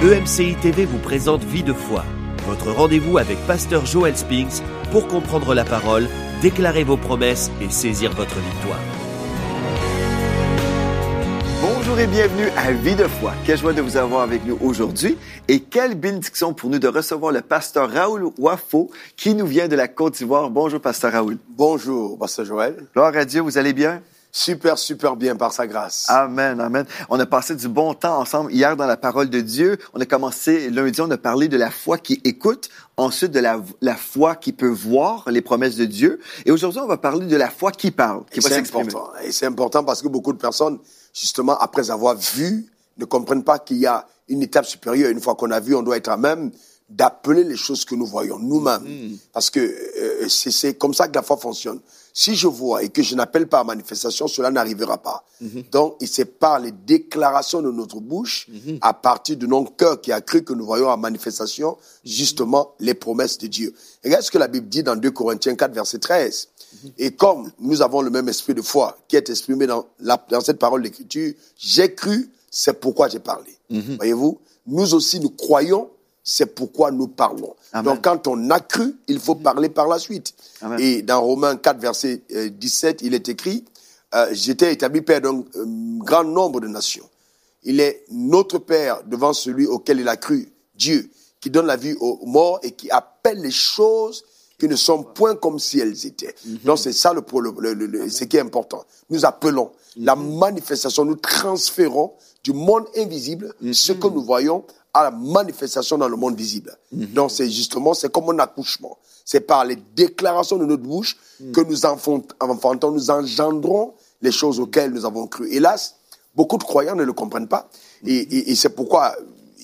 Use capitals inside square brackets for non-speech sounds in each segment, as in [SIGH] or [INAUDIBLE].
EMCI TV vous présente Vie de foi, votre rendez-vous avec Pasteur Joel Spinks pour comprendre la parole, déclarer vos promesses et saisir votre victoire. Bonjour et bienvenue à Vie de foi. Quelle joie de vous avoir avec nous aujourd'hui et quelle bénédiction pour nous de recevoir le pasteur Raoul Wafo qui nous vient de la Côte d'Ivoire. Bonjour, pasteur Raoul. Bonjour, pasteur Joël. Gloire à Dieu, vous allez bien? Super, super bien par sa grâce. Amen, amen. On a passé du bon temps ensemble hier dans la parole de Dieu. On a commencé lundi, on a parlé de la foi qui écoute, ensuite de la, la foi qui peut voir les promesses de Dieu. Et aujourd'hui, on va parler de la foi qui parle, qui va c'est s'exprimer. important. Et c'est important parce que beaucoup de personnes, justement, après avoir vu, ne comprennent pas qu'il y a une étape supérieure. Une fois qu'on a vu, on doit être à même d'appeler les choses que nous voyons nous-mêmes. Mm. Parce que euh, c'est c'est comme ça que la foi fonctionne. Si je vois et que je n'appelle pas à manifestation, cela n'arrivera pas. Donc, et c'est par les déclarations de notre bouche, à partir de notre cœur qui a cru que nous voyons à manifestation, justement, les promesses de Dieu. Regarde ce que la Bible dit dans 2 Corinthiens 4, verset 13. Mm-hmm. Et comme nous avons le même esprit de foi qui est exprimé dans, dans cette parole d'écriture, j'ai cru, c'est pourquoi j'ai parlé. Voyez-vous, nous aussi nous croyons, c'est pourquoi nous parlons. Amen. Donc quand on a cru, il faut parler par la suite. Amen. Et dans Romains 4, verset euh, 17, il est écrit, euh, j'étais établi père d'un euh, grand nombre de nations. Il est notre Père devant celui auquel il a cru, Dieu, qui donne la vie aux morts et qui appelle les choses qui ne sont point comme si elles étaient. Donc c'est ça le, le, le- le- ce qui est important. Nous appelons la manifestation, nous transférons du monde invisible ce que nous voyons à la manifestation dans le monde visible. Donc c'est justement, c'est comme un accouchement. C'est par les déclarations de notre bouche que nous enfant- enfantons, nous engendrons les choses auxquelles nous avons cru. Hélas, beaucoup de croyants ne le comprennent pas. Et, et- et c'est pourquoi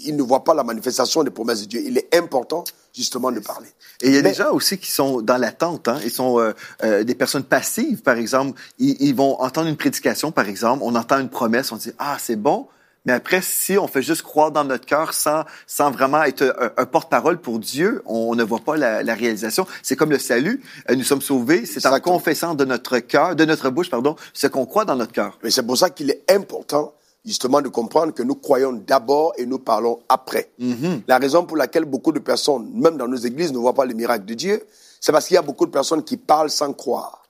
ils ne voient pas la manifestation des promesses de Dieu. Il est important, justement, de parler. Et il y a Mais- des gens aussi qui sont dans l'attente. Hein? Ils sont euh, euh, des personnes passives, par exemple. Ils, ils vont entendre une prédication, par exemple. On entend une promesse, on dit ah c'est bon. Mais après, si on fait juste croire dans notre cœur sans, sans vraiment être un, un porte-parole pour Dieu, on ne voit pas la, la réalisation. C'est comme le salut. Euh, nous sommes sauvés. C'est en confessant de notre cœur, de notre bouche, pardon, ce qu'on croit dans notre cœur. Mais c'est pour ça qu'il est important, justement, de comprendre que nous croyons d'abord et nous parlons après. La raison pour laquelle beaucoup de personnes, même dans nos églises, ne voient pas les miracles de Dieu, c'est parce qu'il y a beaucoup de personnes qui parlent sans croire.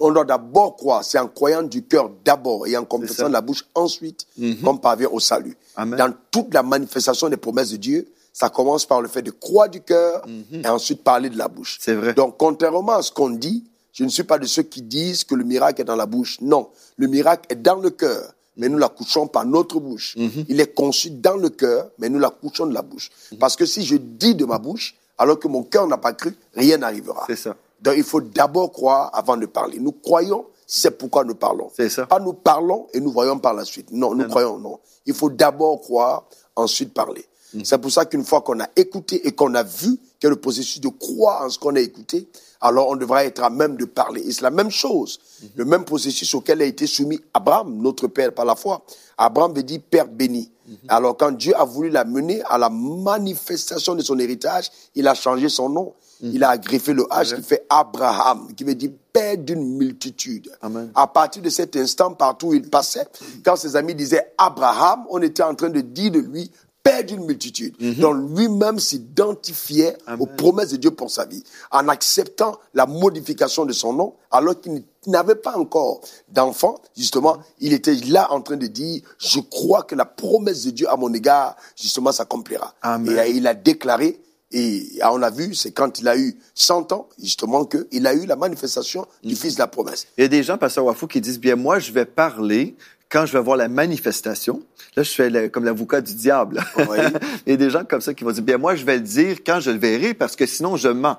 On doit d'abord croire, c'est en croyant du cœur d'abord et en confessant la bouche ensuite qu'on parvient au salut. Amen. Dans toute la manifestation des promesses de Dieu, ça commence par le fait de croire du cœur et ensuite parler de la bouche. C'est vrai. Donc, contrairement à ce qu'on dit, je ne suis pas de ceux qui disent que le miracle est dans la bouche. Non, le miracle est dans le cœur, mais nous l'accouchons par notre bouche. Mhm. Il est conçu dans le cœur, mais nous l'accouchons de la bouche. Parce que si je dis de ma bouche, alors que mon cœur n'a pas cru, rien n'arrivera. C'est ça. Donc il faut d'abord croire avant de parler. Nous croyons, c'est pourquoi nous parlons. C'est ça. Pas nous parlons et nous voyons par la suite. Non, nous non. croyons, non. Il faut d'abord croire, ensuite parler. Mm. C'est pour ça qu'une fois qu'on a écouté et qu'on a vu qu'il y a le processus de croire en ce qu'on a écouté, alors on devra être à même de parler. Et c'est la même chose, Mm-hmm. le même processus auquel a été soumis Abraham, notre père par la foi. Abraham veut dire père béni. Mm-hmm. Alors quand Dieu a voulu l'amener à la manifestation de son héritage, il a changé son nom. Mm. Il a greffé le H qui fait Abraham, qui veut dire père d'une multitude. Amen. À partir de cet instant, partout où il passait, quand ses amis disaient Abraham, on était en train de dire de lui père d'une multitude. Donc lui-même s'identifiait aux promesses de Dieu pour sa vie, en acceptant la modification de son nom, alors qu'il n'avait pas encore d'enfant. Justement, il était là en train de dire, je crois que la promesse de Dieu à mon égard, justement, s'accomplira. Et il a déclaré, et on a vu, c'est quand il a eu 100 ans, justement, qu'il a eu la manifestation du Fils de la promesse. Il y a des gens, Pasteur Wafou, qui disent, bien, moi, je vais parler quand je vais voir la manifestation. Là, je fais le- comme l'avocat du diable. Oui. [LAUGHS] Il y a des gens comme ça qui vont dire, bien, moi, je vais le dire quand je le verrai, parce que sinon, je mens.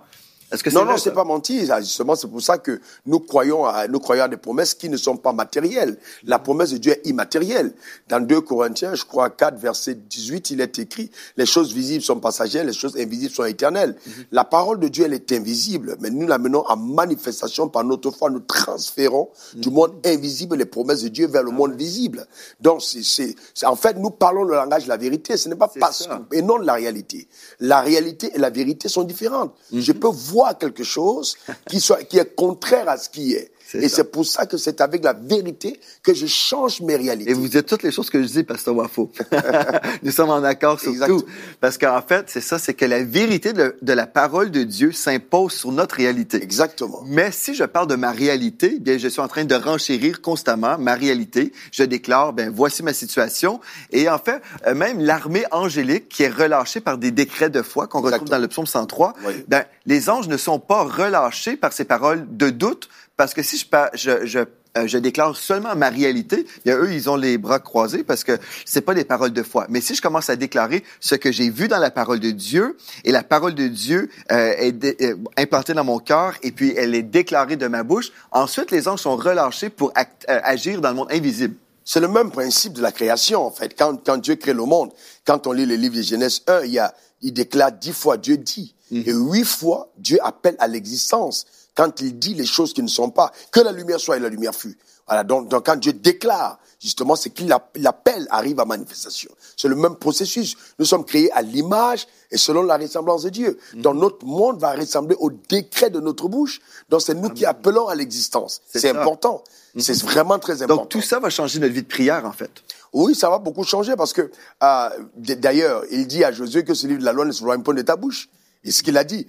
Est-ce que Non, non, c'est pas menti. ça. Justement, c'est pour ça que nous croyons à, nous croyons à des promesses qui ne sont pas matérielles. La promesse de Dieu est immatérielle. Dans 2 Corinthiens, je crois 4, verset 18, il est écrit, les choses visibles sont passagères, les choses invisibles sont éternelles. La parole de Dieu, elle est invisible, mais nous la menons en manifestation par notre foi. Nous transférons du monde invisible les promesses de Dieu vers le monde visible. Donc, c'est, en fait, nous parlons le langage de la vérité. Ce n'est pas parce ça. que, et non de la réalité. La réalité et la vérité sont différentes. Je peux voir quelque chose qui soit, qui est contraire à ce qui est. Et c'est pour ça que c'est avec la vérité que je change mes réalités. Et vous dites toutes les choses que je dis, Pasteur Wafo. [LAUGHS] Nous sommes en accord sur tout. Parce qu'en fait, c'est ça, c'est que la vérité de, de, la parole de Dieu s'impose sur notre réalité. Exactement. Mais si je parle de ma réalité, bien, je suis en train de renchérir constamment ma réalité. Je déclare, ben, voici ma situation. Et en fait, euh, même l'armée angélique qui est relâchée par des décrets de foi qu'on retrouve dans le psaume 103, ben, les anges ne sont pas relâchés par ces paroles de doute, parce que si je, je, je euh, je déclare seulement ma réalité, bien eux, ils ont les bras croisés parce que c'est pas des paroles de foi. Mais si je commence à déclarer ce que j'ai vu dans la parole de Dieu et la parole de Dieu euh, est euh, implantée dans mon cœur et puis elle est déclarée de ma bouche, ensuite les anges sont relâchés pour agir dans le monde invisible. C'est le même principe de la création, en fait. Quand, quand Dieu crée le monde, quand on lit le livre de Genèse 1, il, y a, il déclare dix fois Dieu dit. Mm. Et huit fois, Dieu appelle à l'existence quand il dit les choses qui ne sont pas. Que la lumière soit et la lumière fut. Voilà, donc, donc quand Dieu déclare, justement, c'est qu'il l'appel arrive à manifestation. C'est le même processus. Nous sommes créés à l'image et selon la ressemblance de Dieu. Mm. Donc notre monde va ressembler au décret de notre bouche. Donc c'est nous qui appelons à l'existence. C'est important. Mm-hmm. C'est vraiment très important. Donc tout ça va changer notre vie de prière, en fait. Oui, ça va beaucoup changer parce que, euh, d'ailleurs, il dit à Josué que ce livre de la loi ne se un point de ta bouche. Et ce qu'il a dit.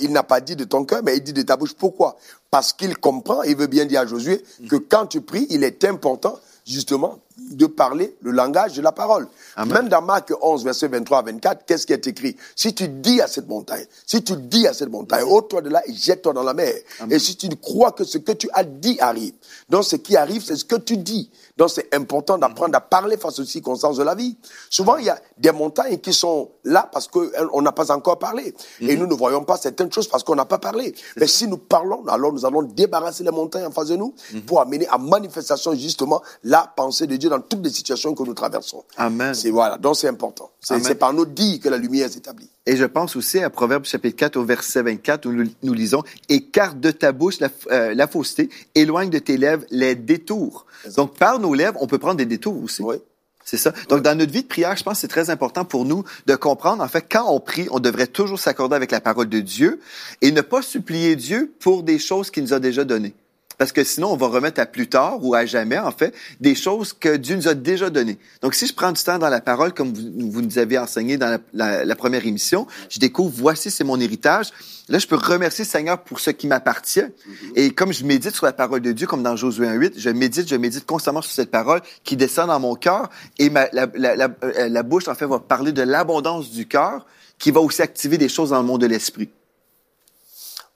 Il n'a pas dit de ton cœur, mais il dit de ta bouche. Pourquoi? Parce qu'il comprend, il veut bien dire à Josué que quand tu pries, il est important, justement, de parler le langage de la parole. Même dans Marc 11, verset 23 à 24, qu'est-ce qui est écrit? Si tu dis à cette montagne, si tu dis à cette montagne, ôte-toi de là et jette-toi dans la mer. Et si tu crois que ce que tu as dit arrive, donc ce qui arrive, c'est ce que tu dis. Donc c'est important d'apprendre à parler face aux circonstances de la vie. Souvent, il y a des montagnes qui sont là parce qu'on n'a pas encore parlé. Et mhm. nous ne voyons pas certaines choses parce qu'on n'a pas parlé. Mais si nous parlons, alors nous allons débarrasser les montagnes en face de nous mhm. pour amener à manifestation justement la pensée de Dieu dans toutes les situations que nous traversons. Amen. C'est voilà, donc c'est important. C'est par nos dits que la lumière s'établit. Et je pense aussi à Proverbe chapitre 4 au verset 24 où nous, lisons écarte de ta bouche la, euh, la, fausseté, éloigne de tes lèvres les détours. Donc par nos lèvres, on peut prendre des détours aussi. Oui. C'est ça. Donc, dans notre vie de prière, je pense que c'est très important pour nous de comprendre, en fait, quand on prie, on devrait toujours s'accorder avec la parole de Dieu et ne pas supplier Dieu pour des choses qu'il nous a déjà données. Parce que sinon, on va remettre à plus tard ou à jamais, en fait, des choses que Dieu nous a déjà données. Donc, si je prends du temps dans la parole, comme vous, nous avez enseigné dans la, première émission, je découvre, voici, c'est mon héritage. Là, je peux remercier le Seigneur pour ce qui m'appartient. Mm-hmm. Et comme je médite sur la parole de Dieu, comme dans Josué 1.8, je médite, je médite constamment sur cette parole qui descend dans mon cœur. Et ma, la, la, la, bouche, en fait, va parler de l'abondance du cœur qui va aussi activer des choses dans le monde de l'esprit.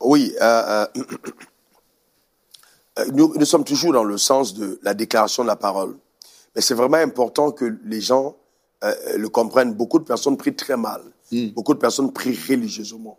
Oui. Euh, euh euh, [CLEARS THROAT] nous, nous, sommes toujours dans le sens de la déclaration de la parole. Mais c'est vraiment important que les gens euh, le comprennent. Beaucoup de personnes prient très mal. Hmm. Beaucoup de personnes prient religieusement.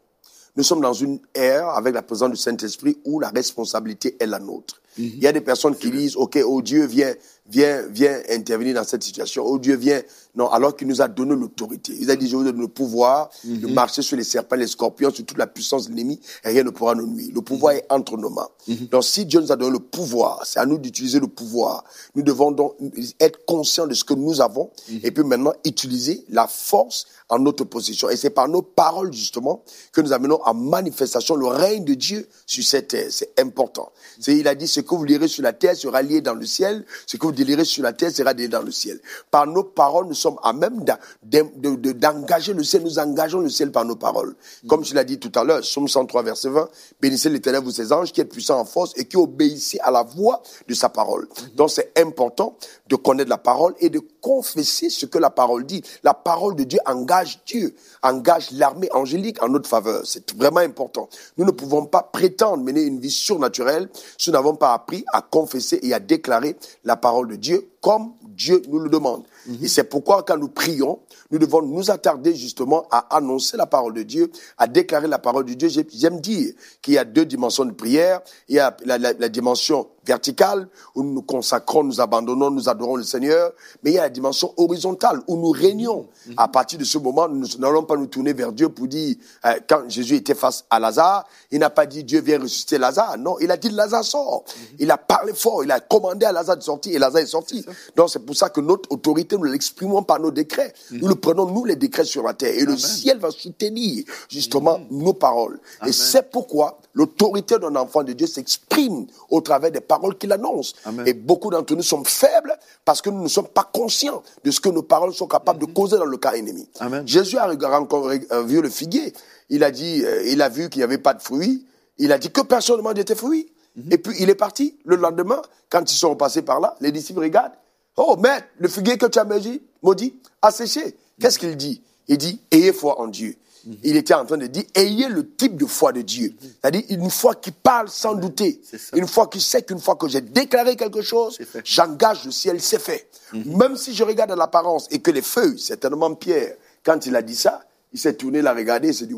Nous sommes dans une ère avec la présence du Saint-Esprit où la responsabilité est la nôtre. Mhm. Il y a des personnes qui disent, OK, oh Dieu, viens, viens, viens intervenir dans cette situation. Oh Dieu, viens. Non, alors qu'il nous a donné l'autorité. Il a dit, je vous donne le pouvoir de mhm. marcher sur les serpents, les scorpions, sur toute la puissance de l'ennemi, et rien ne pourra nous nuire. Le pouvoir est entre nos mains. Mhm. Donc, si Dieu nous a donné le pouvoir, c'est à nous d'utiliser le pouvoir. Nous devons donc être conscients de ce que nous avons, et puis maintenant utiliser la force en notre possession. Et c'est par nos paroles, justement, que nous amenons à manifestation le règne de Dieu sur cette terre. C'est important. C'est, il a dit, ce que vous lirez sur la terre sera lié dans le ciel, ce que vous lirez sur la terre sera lié dans le ciel. Par nos paroles, nous sommes à même d'engager le ciel, nous engageons le ciel par nos paroles. Comme je l'ai dit tout à l'heure, Somme 103, verset 20, bénissez l'éternel, vous ses anges, qui est puissant en force et qui obéissez à la voix de sa parole. Donc c'est important de connaître la parole et de confesser ce que la parole dit. La parole de Dieu engage Dieu, engage l'armée angélique en notre faveur. C'est vraiment important. Nous ne pouvons pas prétendre mener une vie surnaturelle si nous n'avons pas appris à confesser et à déclarer la parole de Dieu comme Dieu nous le demande. Et c'est pourquoi quand nous prions, nous devons nous attarder justement à annoncer la parole de Dieu, à déclarer la parole de Dieu. J'aime dire qu'il y a deux dimensions de prière. Il y a la, la dimension verticale où nous nous consacrons, nous abandonnons, nous adorons le Seigneur, mais il y a la dimension horizontale où nous régnons. À partir de ce moment, nous n'allons pas nous tourner vers Dieu pour dire, euh, quand Jésus était face à Lazare, il n'a pas dit Dieu vient ressusciter Lazare. Non, il a dit Lazare sort. Il a parlé fort, il a commandé à Lazare de sortir et Lazare est sorti. Donc c'est pour ça que notre autorité, nous l'exprimons par nos décrets. Nous le prenons, nous, les décrets sur la terre. Et le ciel va soutenir justement nos paroles. Et c'est pourquoi l'autorité d'un enfant de Dieu s'exprime au travers des paroles qu'il annonce. Et beaucoup d'entre nous sommes faibles parce que nous ne sommes pas conscients de ce que nos paroles sont capables de causer dans le cas ennemi. Jésus a encore euh, vu le figuier. Il a dit, euh, il a vu qu'il n'y avait pas de fruits. Il a dit que personne ne mange tes fruits. Et puis il est parti. Le lendemain, quand ils sont passés par là, les disciples regardent. Oh, mais le figuier que tu as maudit a séché. Qu'est-ce qu'il dit? Il dit, ayez foi en Dieu. Il était en train de dire, ayez le type de foi de Dieu. C'est-à-dire, une foi qui parle sans douter. Une foi qui sait qu'une fois que j'ai déclaré quelque chose, j'engage le ciel, c'est fait. Même si je regarde l'apparence et que les feuilles, certainement Pierre, quand il a dit ça, il s'est tourné, l'a regardé, il s'est dit,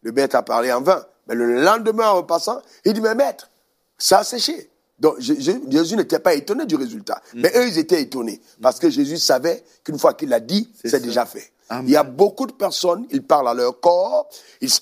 le maître a parlé en vain. Mais le lendemain, en repassant, il dit, mais maître, ça a séché. Donc Jésus n'était pas étonné du résultat. Mais eux, ils étaient étonnés. Parce que Jésus savait qu'une fois qu'il l'a dit, c'est déjà fait. Il y a beaucoup de personnes, ils parlent à leur corps,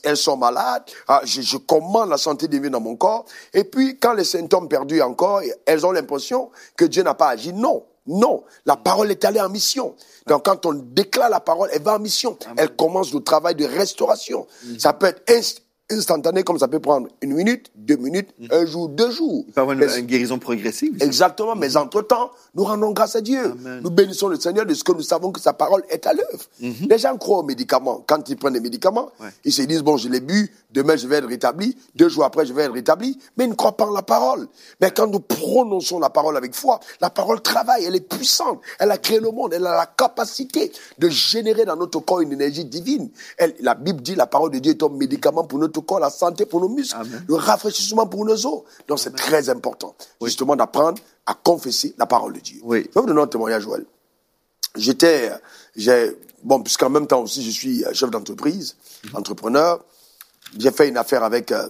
elles sont malades, ah, je, commande la santé divine dans mon corps, et puis quand les symptômes perdus encore, elles ont l'impression que Dieu n'a pas agi. Non, non, la parole est allée en mission. Donc quand on déclare la parole, elle va en mission. Elle commence le travail de restauration. Ça peut être instantané comme ça peut prendre une minute, deux minutes, mhm. un jour, deux jours. Il peut avoir une, guérison progressive. Exactement, mais entre-temps, nous rendons grâce à Dieu. Nous bénissons le Seigneur de ce que nous savons que sa parole est à l'œuvre. Mhm. Les gens croient aux médicaments. Quand ils prennent des médicaments, ils se disent, bon, je l'ai bu, demain je vais être rétabli, deux jours après je vais être rétabli, mais ils ne croient pas en la parole. Mais quand nous prononçons la parole avec foi, la parole travaille, elle est puissante, elle a créé le monde, elle a la capacité de générer dans notre corps une énergie divine. Elle, la Bible dit, la parole de Dieu est un médicament pour notre corps, la santé pour nos muscles, le rafraîchissement pour nos os. Donc c'est très important, justement, d'apprendre à confesser la parole de Dieu. Oui. Je vais vous donner un témoignage, Joël. J'étais, j'ai, bon, puisqu'en même temps aussi je suis chef d'entreprise, mhm. entrepreneur, j'ai fait une affaire avec, euh,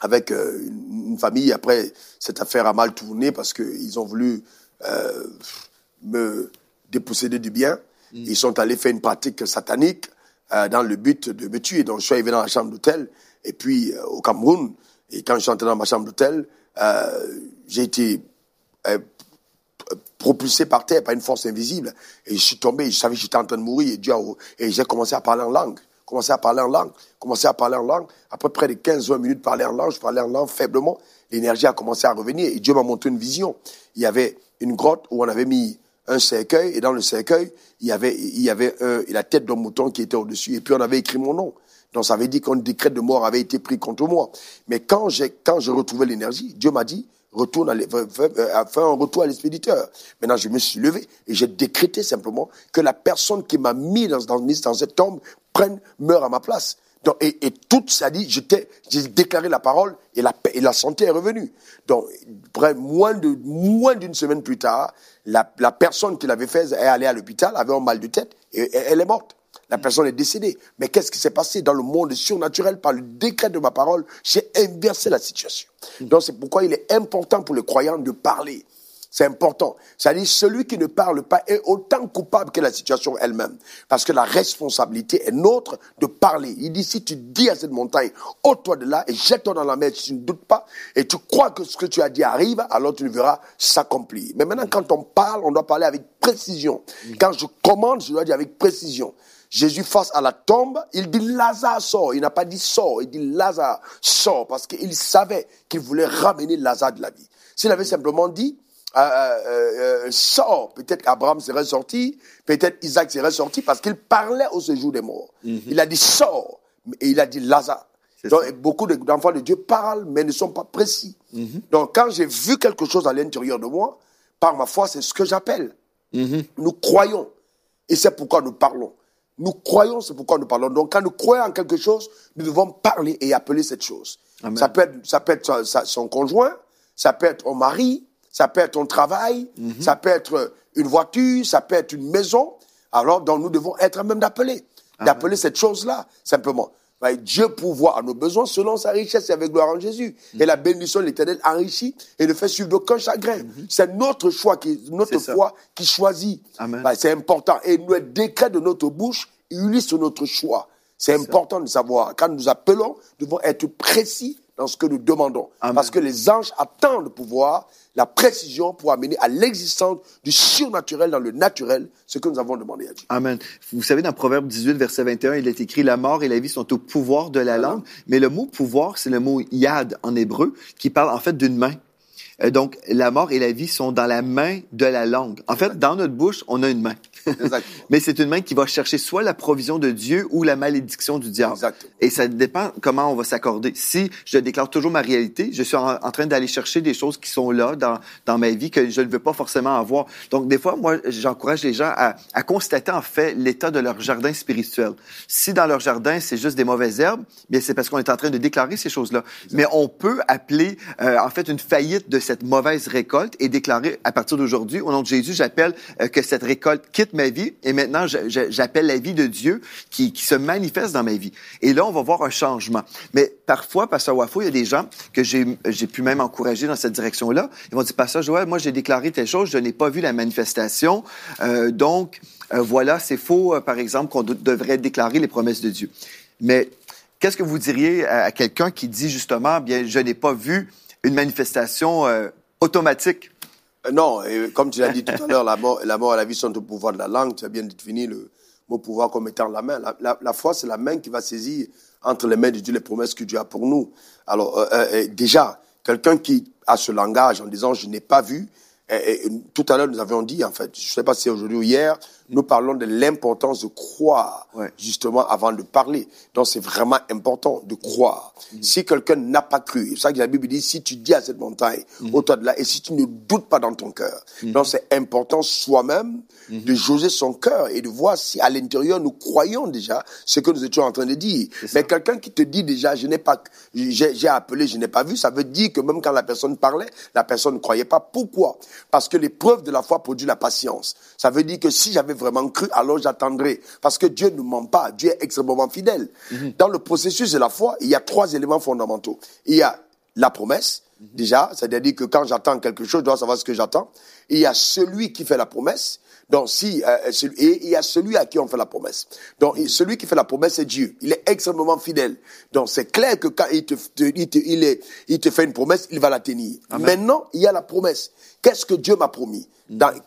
avec euh, une, famille. Après, cette affaire a mal tourné parce qu'ils ont voulu euh, me déposséder du bien. Mm. Ils sont allés faire une pratique satanique dans le but de me tuer. Donc, je suis arrivé dans la chambre d'hôtel. Et puis, au Cameroun, et quand je suis entré dans ma chambre d'hôtel, j'ai été propulsé par terre par une force invisible. Et je suis tombé, je savais que j'étais en train de mourir. Et, Dieu et j'ai commencé à parler en langue commencé à parler en langue, commencé à parler en langue. Après près de 15-20 minutes de parler en langue, je parlais en langue faiblement. L'énergie a commencé à revenir et Dieu m'a montré une vision. Il y avait une grotte où on avait mis un cercueil et dans le cercueil, il y avait, il y avait la tête d'un mouton qui était au-dessus et puis on avait écrit mon nom. Donc ça veut dire qu'un décret de mort avait été pris contre moi. Mais quand j'ai, quand je retrouvais l'énergie, Dieu m'a dit, retourne à faire un retour à l'expéditeur. Maintenant, je me suis levé et j'ai décrété simplement que la personne qui m'a mis dans, dans, dans cette tombe prenne, meure à ma place. Donc, et, et, tout ça dit, j'étais, j'ai déclaré la parole et la, et la santé est revenue. Donc, moins de moins d'une semaine plus tard, la, la personne qui l'avait fait est allée à l'hôpital, avait un mal de tête et elle est morte. La personne est décédée. Mais qu'est-ce qui s'est passé dans le monde surnaturel par le décret de ma parole? J'ai inversé la situation. Donc c'est pourquoi il est important pour les croyants de parler. C'est important. C'est-à-dire, celui qui ne parle pas est autant coupable que la situation elle-même. Parce que la responsabilité est nôtre de parler. Il dit, si tu dis à cette montagne, ôte-toi de là et jette-toi dans la mer, si tu ne doutes pas, et tu crois que ce que tu as dit arrive, alors tu le verras s'accomplir. Mais maintenant, quand on parle, on doit parler avec précision. Quand je commande, je dois dire avec précision. Jésus face à la tombe, il dit Lazare sort. Il n'a pas dit sort, il dit Lazare sort parce qu'il savait qu'il voulait ramener Lazare de la vie. S'il avait simplement dit euh, euh, euh sort, peut-être Abraham serait sorti, peut-être Isaac serait sorti parce qu'il parlait au séjour des morts. Mhm. Il a dit sort et il a dit Lazare. Donc, beaucoup d'enfants de Dieu parlent mais ne sont pas précis. Mhm. Donc quand j'ai vu quelque chose à l'intérieur de moi, par ma foi, c'est ce que j'appelle. Mhm. Nous croyons et c'est pourquoi nous parlons. Nous croyons, c'est pourquoi nous parlons. Donc, quand nous croyons en quelque chose, nous devons parler et appeler cette chose. Ça peut être, ça peut être son conjoint, ça peut être ton mari, ça peut être ton travail, mhm. ça peut être une voiture, ça peut être une maison. Alors, donc, nous devons être même d'appeler, d'appeler cette chose-là, simplement. Dieu pourvoit à nos besoins selon sa richesse et avec gloire en Jésus. Et la bénédiction de l'Éternel enrichit et ne fait suivre d'aucun chagrin. C'est notre choix, qui, notre foi qui choisit. Bah, c'est important. Et le décret de notre bouche sur notre choix. C'est important de savoir. Quand nous appelons, nous devons être précis dans ce que nous demandons. Amen. Parce que les anges attendent de pouvoir la précision pour amener à l'existence du surnaturel dans le naturel ce que nous avons demandé à Dieu. Amen. Vous savez, dans Proverbe 18, verset 21, il est écrit La mort et la vie sont au pouvoir de la langue. Mais le mot pouvoir, c'est le mot yad en hébreu, qui parle en fait d'une main. Euh, Donc, la mort et la vie sont dans la main de la langue. En fait, dans notre bouche, on a une main. [LAUGHS] Mais c'est une main qui va chercher soit la provision de Dieu ou la malédiction du diable. Exactement. Et ça dépend comment on va s'accorder. Si je déclare toujours ma réalité, je suis en, en train d'aller chercher des choses qui sont là dans, dans ma vie que je ne veux pas forcément avoir. Donc, des fois, moi, j'encourage les gens à, à constater en fait l'état de leur jardin spirituel. Si dans leur jardin, c'est juste des mauvaises herbes, bien c'est parce qu'on est en train de déclarer ces choses-là. Mais on peut appeler euh, en fait une faillite de cette mauvaise récolte et déclarer à partir d'aujourd'hui, au nom de Jésus, j'appelle euh, que cette récolte quitte ma vie et maintenant j'appelle la vie de Dieu qui, se manifeste dans ma vie. Et là, on va voir un changement. Mais parfois, Pasteur Wafo, il y a des gens que j'ai pu même encourager dans cette direction-là. Ils vont dire, Pasteur Joël, moi j'ai déclaré telle chose, je n'ai pas vu la manifestation. Euh, donc, euh, voilà, c'est faux, par exemple, qu'on de- devrait déclarer les promesses de Dieu. Mais qu'est-ce que vous diriez à, à quelqu'un qui dit justement, bien, je n'ai pas vu une manifestation euh, automatique? Euh, Non, et comme tu l'as dit tout à [LAUGHS] l'heure, la mort, la mort et la vie sont au pouvoir de la langue. Tu as bien défini le mot pouvoir comme étant la main. La, la- la foi, c'est la main qui va saisir entre les mains de Dieu les promesses que Dieu a pour nous. Alors, euh, déjà, quelqu'un qui a ce langage en disant je n'ai pas vu, et- et tout à l'heure nous avions dit, en fait, je ne sais pas si aujourd'hui ou hier, nous parlons de l'importance de croire, Ouais. justement, avant de parler. Donc, c'est vraiment important de croire. Si quelqu'un n'a pas cru, c'est ça que la Bible dit, si tu dis à cette montagne, au-toi de là, et si tu ne doutes pas dans ton cœur. Donc, c'est important soi-même de jauger son cœur et de voir si à l'intérieur nous croyons déjà ce que nous étions en train de dire. Mais quelqu'un qui te dit déjà, je n'ai pas, j'ai j'ai appelé, je n'ai pas vu, ça veut dire que même quand la personne parlait, la personne ne croyait pas. Pourquoi? Parce que l'épreuve de la foi produit la patience. Ça veut dire que si j'avais vraiment cru, alors j'attendrai. Parce que Dieu ne ment pas. Dieu est extrêmement fidèle. Dans le processus de la foi, il y a trois éléments fondamentaux. Il y a la promesse, déjà, c'est-à-dire que quand j'attends quelque chose, je dois savoir ce que j'attends. Il y a celui qui fait la promesse. Donc, si, euh, celui- et il y a celui à qui on fait la promesse. Donc, et celui qui fait la promesse, c'est Dieu. Il est extrêmement fidèle. Donc, c'est clair que quand il te, te- il, te, il, est, il te fait une promesse, il va la tenir. Maintenant, il y a la promesse. Qu'est-ce que Dieu m'a promis?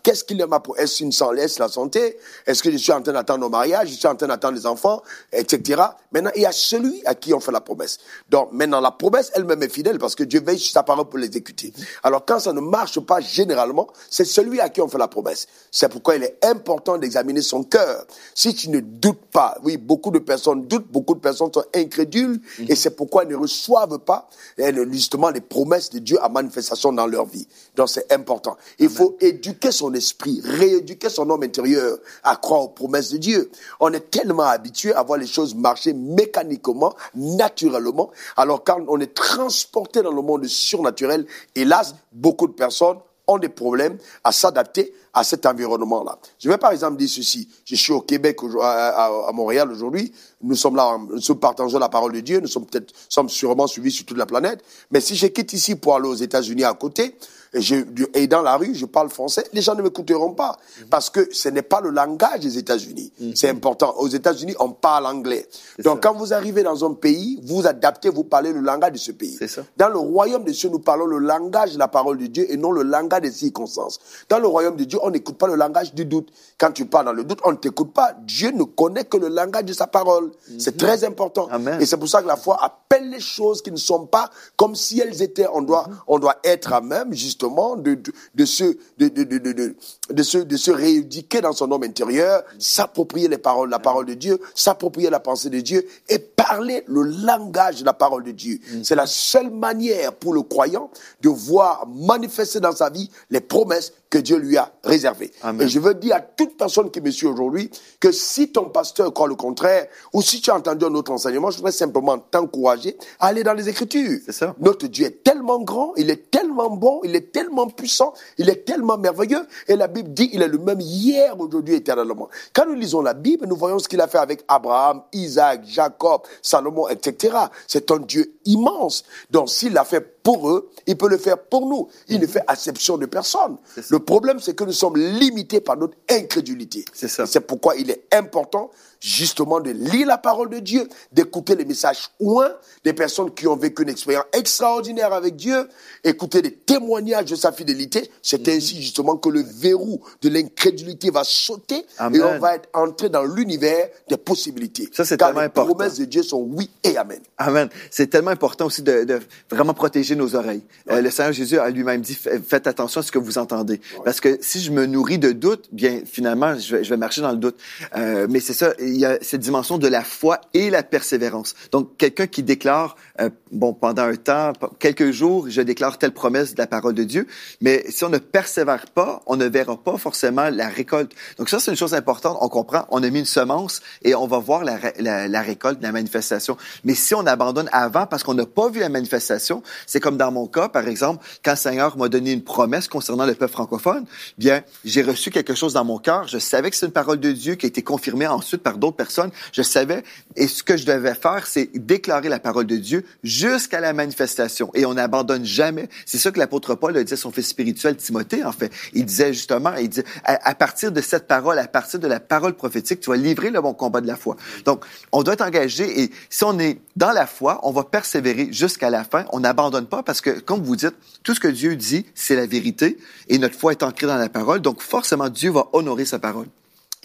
Qu'est-ce qu'il m'a promis Est-ce une san- est-ce la santé? Est-ce que je suis en train d'attendre au mariage Je suis en train d'attendre les enfants? Etc. Maintenant, il y a celui à qui on fait la promesse. Donc, maintenant, la promesse elle-même est fidèle parce que Dieu veille sur sa parole pour l'exécuter. Alors, quand ça ne marche pas généralement, c'est celui à qui on fait la promesse. C'est pourquoi il est important d'examiner son cœur. Si tu ne doutes pas, oui, beaucoup de personnes doutent, beaucoup de personnes sont incrédules, et c'est pourquoi elles ne reçoivent pas eh, justement les promesses de Dieu à manifestation dans leur vie. Donc c'est important. Il faut éduquer son esprit, rééduquer son homme intérieur à croire aux promesses de Dieu. On est tellement habitué à voir les choses marcher mécaniquement, naturellement, alors quand on est transporté dans le monde surnaturel, hélas, beaucoup de personnes ont des problèmes à s'adapter à cet environnement-là. Je vais par exemple dire ceci. Je suis au Québec, à, Montréal aujourd'hui. Nous sommes là, nous sommes partageons la parole de Dieu. Nous sommes peut-être, sommes sûrement suivis sur toute la planète. Mais si je quitte ici pour aller aux États-Unis à côté, je, et dans la rue, je parle français, les gens ne m'écouteront pas. Parce que ce n'est pas le langage des États-Unis. C'est important. Aux États-Unis, on parle anglais. Donc quand vous arrivez dans un pays, vous adaptez, vous parlez le langage de ce pays. Ça. Dans le royaume des cieux, nous parlons le langage de la parole de Dieu et non le langage des circonstances. Dans le royaume de Dieu, on n'écoute pas le langage du doute. Quand tu parles dans le doute, on ne t'écoute pas. Dieu ne connaît que le langage de sa parole. C'est très important. Amen. Et c'est pour ça que la foi appelle les choses qui ne sont pas comme si elles étaient. On doit, on doit être à même, justement, de, de, de se, de, de, se, de se rééduquer dans son homme intérieur, s'approprier les paroles, la parole de Dieu, s'approprier la pensée de Dieu et parler le langage de la parole de Dieu. C'est la seule manière pour le croyant de voir manifester dans sa vie les promesses que Dieu lui a réalisées. réservés. Et je veux dire à toute personne qui me suit aujourd'hui que si ton pasteur croit le contraire, ou si tu as entendu un autre enseignement, je voudrais simplement t'encourager à aller dans les Écritures. Notre Dieu est tellement grand, il est tellement bon, il est tellement puissant, il est tellement merveilleux. Et la Bible dit il est le même hier, aujourd'hui, éternellement. Quand nous lisons la Bible, nous voyons ce qu'il a fait avec Abraham, Isaac, Jacob, Salomon, etc. C'est un Dieu immense. Donc s'il l'a fait pour eux, il peut le faire pour nous. Il ne fait acception de personne. Le problème, c'est que nous sommes limités par notre incrédulité. C'est pourquoi il est important justement de lire la parole de Dieu, d'écouter les messages ouins des personnes qui ont vécu une expérience extraordinaire avec Dieu, écouter les témoignages de sa fidélité. C'est mhm. ainsi justement que le verrou de l'incrédulité va sauter et on va être entré dans l'univers des possibilités. Ça, c'est tellement important. Les promesses de Dieu sont oui et amen. Amen. C'est tellement important aussi de, vraiment protéger nos oreilles. Euh, le Seigneur Jésus a lui-même dit, faites attention à ce que vous entendez. Parce que si je me nourris de doute, bien, finalement, je vais, marcher dans le doute. Euh, mais c'est ça, il y a cette dimension de la foi et la persévérance. Donc, quelqu'un qui déclare, euh, bon, pendant un temps, quelques jours, je déclare telle promesse de la parole de Dieu, mais si on ne persévère pas, on ne verra pas forcément la récolte. Donc ça, c'est une chose importante. On comprend, on a mis une semence et on va voir la, la, la récolte, la manifestation. Mais si on abandonne avant parce qu'on n'a pas vu la manifestation, c'est comme dans mon cas, par exemple, quand le Seigneur m'a donné une promesse concernant le peuple francophone, bien, j'ai reçu quelque chose dans mon cœur. Je savais que c'est une parole de Dieu qui a été confirmée ensuite par d'autres personnes. Je savais, et ce que je devais faire, c'est déclarer la parole de Dieu jusqu'à la manifestation. Et on n'abandonne jamais. C'est ça que l'apôtre Paul a dit à son fils spirituel Timothée, en fait. Il disait justement, il dit, à, partir de cette parole, à partir de la parole prophétique, tu vas livrer le bon combat de la foi. Donc, on doit être engagé et si on est dans la foi, on va persévérer jusqu'à la fin. On n'abandonne pas parce que, comme vous dites, tout ce que Dieu dit, c'est la vérité et notre foi est ancrée dans la parole. Donc, forcément, Dieu va honorer sa parole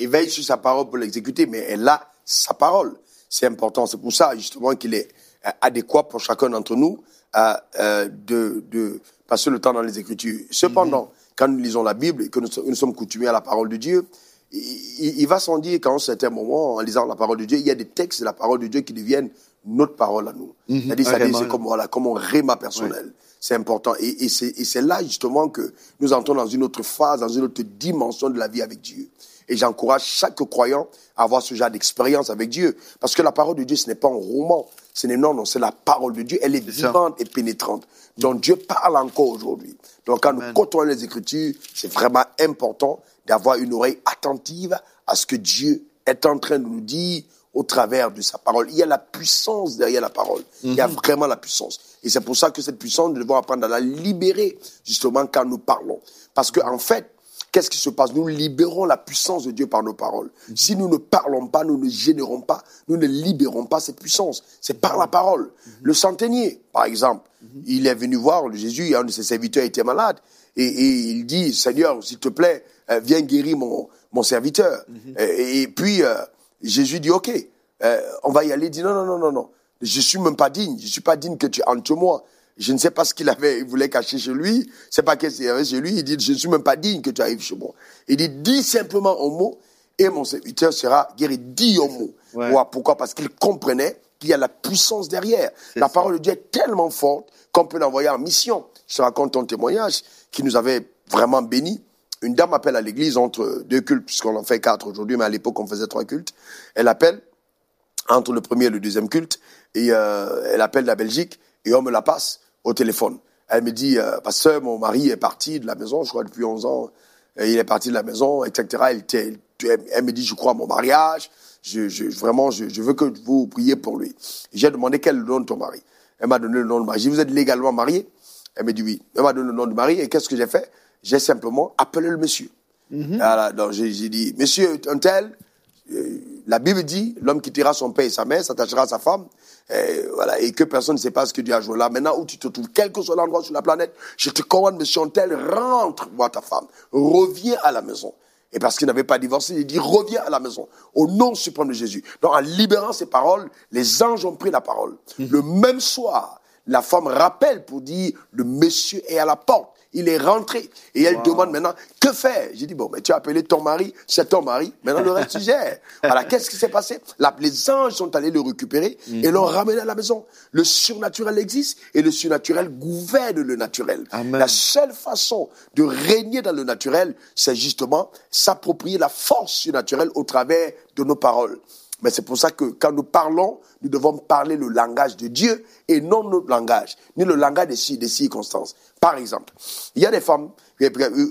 il veille sur sa parole pour l'exécuter, mais elle a sa parole. C'est important. C'est pour ça, justement, qu'il est euh, adéquat pour chacun d'entre nous euh, euh, de, de, passer le temps dans les Écritures. Cependant, mm-hmm. quand nous lisons la Bible et que nous, sommes coutumiers à la parole de Dieu, il, va sans dire qu'à un certain moment, en lisant la parole de Dieu, il y a des textes de la parole de Dieu qui deviennent notre parole à nous. Mm-hmm. C'est-à-dire, c'est comme, voilà, comme un réma personnel. C'est important. Et, et c'est là, justement, que nous entrons dans une autre phase, dans une autre dimension de la vie avec Dieu. Et j'encourage chaque croyant à avoir ce genre d'expérience avec Dieu. Parce que la parole de Dieu, ce n'est pas un roman. Ce n'est non, non, c'est la parole de Dieu. Elle est, vivante et pénétrante. Donc Dieu parle encore aujourd'hui. Donc quand nous côtoyons les Écritures, c'est vraiment important d'avoir une oreille attentive à ce que Dieu est en train de nous dire au travers de sa parole. Il y a la puissance derrière la parole. Il y a mhm. vraiment la puissance. Et c'est pour ça que cette puissance, nous devons apprendre à la libérer, justement, quand nous parlons. Parce qu'en en fait, Qu'est-ce qui se passe? Nous libérons la puissance de Dieu par nos paroles. Mhm. Si nous ne parlons pas, nous ne générons pas, nous ne libérons pas cette puissance. C'est par la parole. Mhm. Le centenier, par exemple, il est venu voir Jésus, un de ses serviteurs était malade, et, il dit, Seigneur, s'il te plaît, euh, viens guérir mon, mon serviteur. Et, puis, euh, Jésus dit, OK, euh, on va y aller. Il dit, non, non, non, non, non. Je suis même pas digne. Je suis pas digne que tu entres moi. Je ne sais pas ce qu'il avait, il voulait cacher chez lui. C'est pas qu'est-ce qu'il avait chez lui. Il dit, je ne suis même pas digne que tu arrives chez moi. Il dit, dis simplement un mot et mon serviteur sera guéri. Dis un mot. Pourquoi? Parce qu'il comprenait qu'il y a la puissance derrière. La parole de Dieu est tellement forte qu'on peut l'envoyer en mission. Je te raconte ton témoignage qui nous avait vraiment bénis. Une dame appelle à l'église entre deux cultes, puisqu'on en fait quatre aujourd'hui, mais à l'époque on faisait trois cultes. Elle appelle entre le premier et le deuxième culte, et euh, elle appelle la Belgique, et on me la passe au téléphone. Elle me dit, euh, pasteur, mon mari est parti de la maison, je crois depuis 11 ans, il est parti de la maison, etc. Elle, me dit, je crois à mon mariage, je, je vraiment, je, je, veux que vous priez pour lui. J'ai demandé quel est le nom de ton mari. Elle m'a donné le nom de mari. J'ai dit, vous êtes légalement marié? Elle m'a dit oui. Elle m'a donné le nom de mari et qu'est-ce que j'ai fait? J'ai simplement appelé le monsieur. Mm donc j'ai dit, monsieur un tel, euh, la Bible dit, l'homme quittera son père et sa mère, s'attachera à sa femme, et, voilà, et que personne ne sait pas ce que Dieu a joué là. Maintenant où tu te trouves, quel que soit l'endroit sur la planète, je te commande, monsieur tel, rentre voir ta femme, reviens à la maison. Et parce qu'il n'avait pas divorcé, il dit, reviens à la maison, au nom suprême de Jésus. Donc en libérant ces paroles, les anges ont pris la parole. Mhm. Le même soir, la femme rappelle pour dire, le monsieur est à la porte. Il est rentré. Et elle demande maintenant, que faire? J'ai dit, bon, mais tu as appelé ton mari, c'est ton mari, maintenant le reste tu gères. [LAUGHS] Voilà, qu'est-ce qui s'est passé? Les anges sont allés le récupérer et l'ont ramené à la maison. Le surnaturel existe et le surnaturel gouverne le naturel. La seule façon de régner dans le naturel, c'est justement s'approprier la force surnaturelle au travers de nos paroles. Mais c'est pour ça que quand nous parlons, nous devons parler le langage de Dieu et non notre langage, ni le langage des, des circonstances. Par exemple, il y a des femmes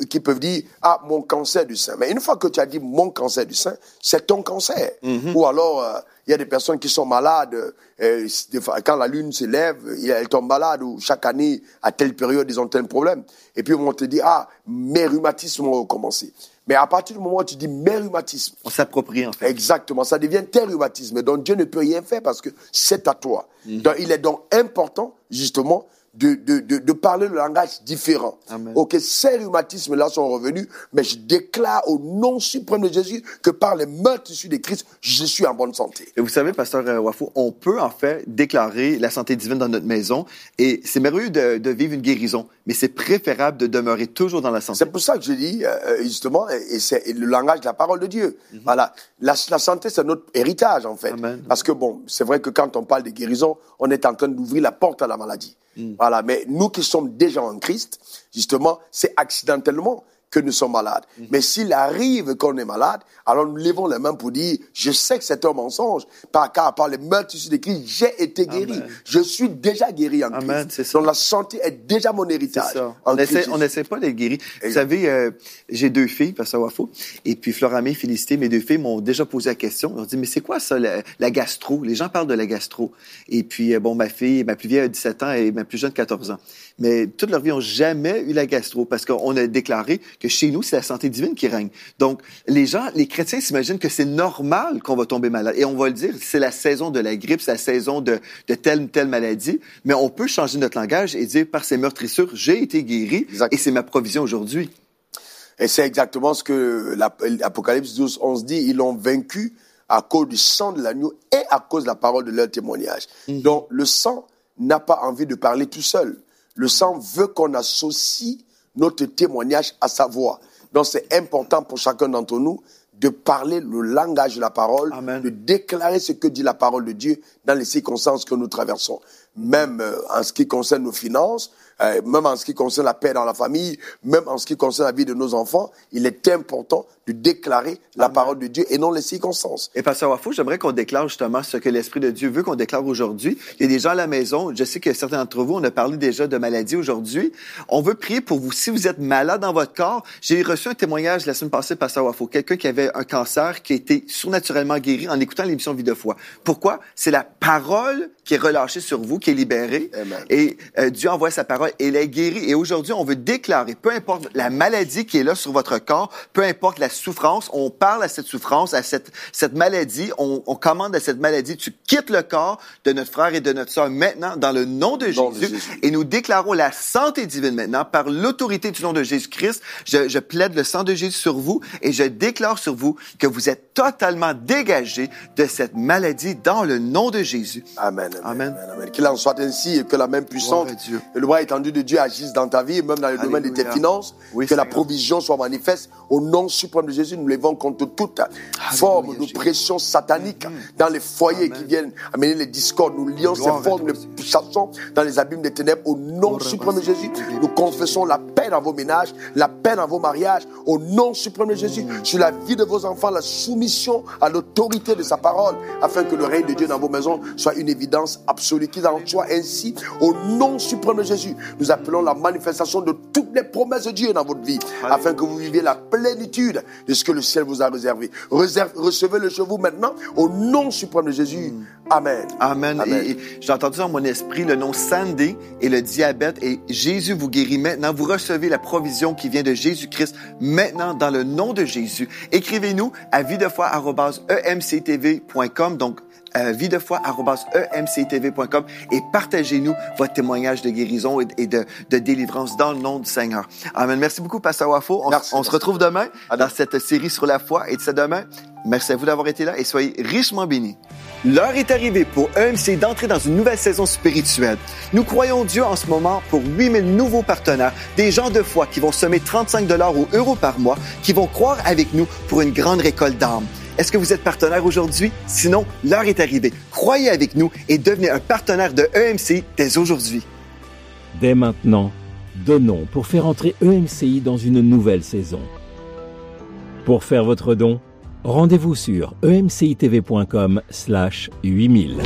qui peuvent dire ah mon cancer du sein. Mais une fois que tu as dit mon cancer du sein, c'est ton cancer. Mhm. Ou alors euh, il y a des personnes qui sont malades euh, quand la lune se lève, elles tombent malades ou chaque année à telle période ils ont tel problème. Et puis on te dire ah mes rhumatismes ont recommencé. Mais à partir du moment où tu dis mes rhumatismes, on s'approprie en fait. Exactement, ça devient tes rhumatismes. Donc Dieu ne peut rien faire parce que c'est à toi. Mhm. Donc il est donc important justement de, de, de, de, parler le langage différent. Amen. Ok, ces rhumatismes-là sont revenus, mais je déclare au nom suprême de Jésus que par les meurtres issus de Christ, je suis en bonne santé. Et vous savez, pasteur euh, Wafou, on peut en fait déclarer la santé divine dans notre maison, et c'est merveilleux de, de, vivre une guérison, mais c'est préférable de demeurer toujours dans la santé. C'est pour ça que je dis, euh, euh, justement, et c'est le langage de la parole de Dieu. Mhm. Voilà, la, la santé, c'est notre héritage en fait. Amen. Parce que bon, c'est vrai que quand on parle de guérison, on est en train d'ouvrir la porte à la maladie. Mm. Voilà, mais nous qui sommes déjà en Christ, justement, c'est accidentellement que nous sommes malades. Mm. Mais s'il arrive qu'on est malade, alors nous levons les mains pour dire, je sais que c'est un mensonge, par, car par les meurtres de Christ, j'ai été guéri. Je suis déjà guéri en Amen, Christ. Donc la santé est déjà mon héritage. On n'essaie pas d'être guéri. Vous savez, euh, j'ai deux filles, parce que ça va faux. Et puis Floramé, Félicité, mes deux filles m'ont déjà posé la question. Ils ont dit, mais c'est quoi ça, la, gastro? Les gens parlent de la gastro. Et puis, euh, bon, ma fille, ma plus vieille a 17 ans et ma plus jeune 14 ans. Mais toute leur vie, n'ont jamais eu la gastro parce qu'on a déclaré que chez nous, c'est la santé divine qui règne. Donc, les gens, les chrétiens s'imaginent que c'est normal qu'on va tomber malade. Et on va le dire, c'est la saison de la grippe, c'est la saison de, de telle ou telle maladie. Mais on peut changer notre langage et dire, par ces meurtrissures, j'ai été guéri et c'est ma provision aujourd'hui. Et c'est exactement ce que l'Apocalypse 12, 11 dit. Ils l'ont vaincu à cause du sang de l'agneau et à cause de la parole de leur témoignage. Mhm. Donc, le sang n'a pas envie de parler tout seul. Le sang veut qu'on associe notre témoignage à sa voix. Donc c'est important pour chacun d'entre nous de parler le langage de la parole, de déclarer ce que dit la parole de Dieu dans les circonstances que nous traversons. Même euh, en ce qui concerne nos finances, euh, même en ce qui concerne la paix dans la famille, même en ce qui concerne la vie de nos enfants, il est important de déclarer la parole de Dieu et non les circonstances. Et Pasteur Wafou, j'aimerais qu'on déclare justement ce que l'Esprit de Dieu veut qu'on déclare aujourd'hui. Il y a des gens à la maison, je sais que certains d'entre vous, on a parlé déjà de maladie aujourd'hui. On veut prier pour vous. Si vous êtes malade dans votre corps, j'ai reçu un témoignage la semaine passée, Pasteur Wafou, quelqu'un qui avait un cancer qui a été surnaturellement guéri en écoutant l'émission Vie de foi. Pourquoi? C'est la parole qui est relâchée sur vous, qui est libérée. Et euh, Dieu envoie sa parole et elle est guérie. Et aujourd'hui, on veut déclarer, peu importe la maladie qui est là sur votre corps, peu importe la souffrance, on parle à cette souffrance, à cette, cette maladie, on, on commande à cette maladie, tu quittes le corps de notre frère et de notre soeur maintenant dans le nom de, Jésus, et nous déclarons la santé divine maintenant par l'autorité du nom de Jésus-Christ. Je, je plaide le sang de Jésus sur vous et je déclare sur vous que vous êtes totalement dégagé de cette maladie dans le nom de Jésus. Amen. Amen. amen, Qu'il en soit ainsi et que la même puissance et le bras étendu de Dieu agisse dans ta vie, même dans le domaine de tes finances, que la provision soit manifeste au nom suprême de Jésus. Nous levons contre toute forme de pression satanique dans les foyers qui viennent amener les discordes. Nous lions ces formes, les chassons dans les abîmes des ténèbres au nom suprême de Jésus. Nous confessons la paix dans vos ménages, la paix dans vos mariages au nom suprême de Jésus. Mm. Sur la vie de vos enfants, la soumission à l'autorité de sa parole afin que le règne de Dieu dans vos maisons soit une évidence absolue. Qu'il en soit ainsi au nom suprême de Jésus. Nous appelons la manifestation de toutes les promesses de Dieu dans votre vie afin que vous viviez la plénitude de ce que le ciel vous a réservé. recevez le chevaux maintenant au nom suprême de Jésus. Amen. Amen. j'ai entendu dans mon esprit le nom Sandy et le diabète et Jésus vous guérit maintenant. Vous recevez la provision qui vient de Jésus-Christ maintenant dans le nom de Jésus. Écrivez-nous à videfoi.emctv.com. Donc, euh, videfoi.emctv.com et partagez-nous votre témoignage de guérison et, de, délivrance dans le nom du Seigneur. Amen. Merci beaucoup, Pasteur Wafo. On, on se retrouve demain dans cette série sur la foi et de ce demain. Merci à vous d'avoir été là et soyez richement bénis. L'heure est arrivée pour EMC d'entrer dans une nouvelle saison spirituelle. Nous croyons Dieu en ce moment pour 8000 nouveaux partenaires, des gens de foi qui vont semer 35 dollars ou euros par mois, qui vont croire avec nous pour une grande récolte d'âmes. Est-ce que vous êtes partenaire aujourd'hui? Sinon, l'heure est arrivée. Croyez avec nous et devenez un partenaire de EMC dès aujourd'hui. Dès maintenant, donnons pour faire entrer EMCI dans une nouvelle saison. Pour faire votre don, rendez-vous sur emcitv.com slash 8000.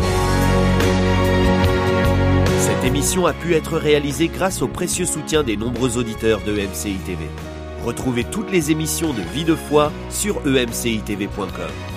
Cette émission a pu être réalisée grâce au précieux soutien des nombreux auditeurs de EMCI TV. Retrouvez toutes les émissions de Vie de foi sur emcitv.com.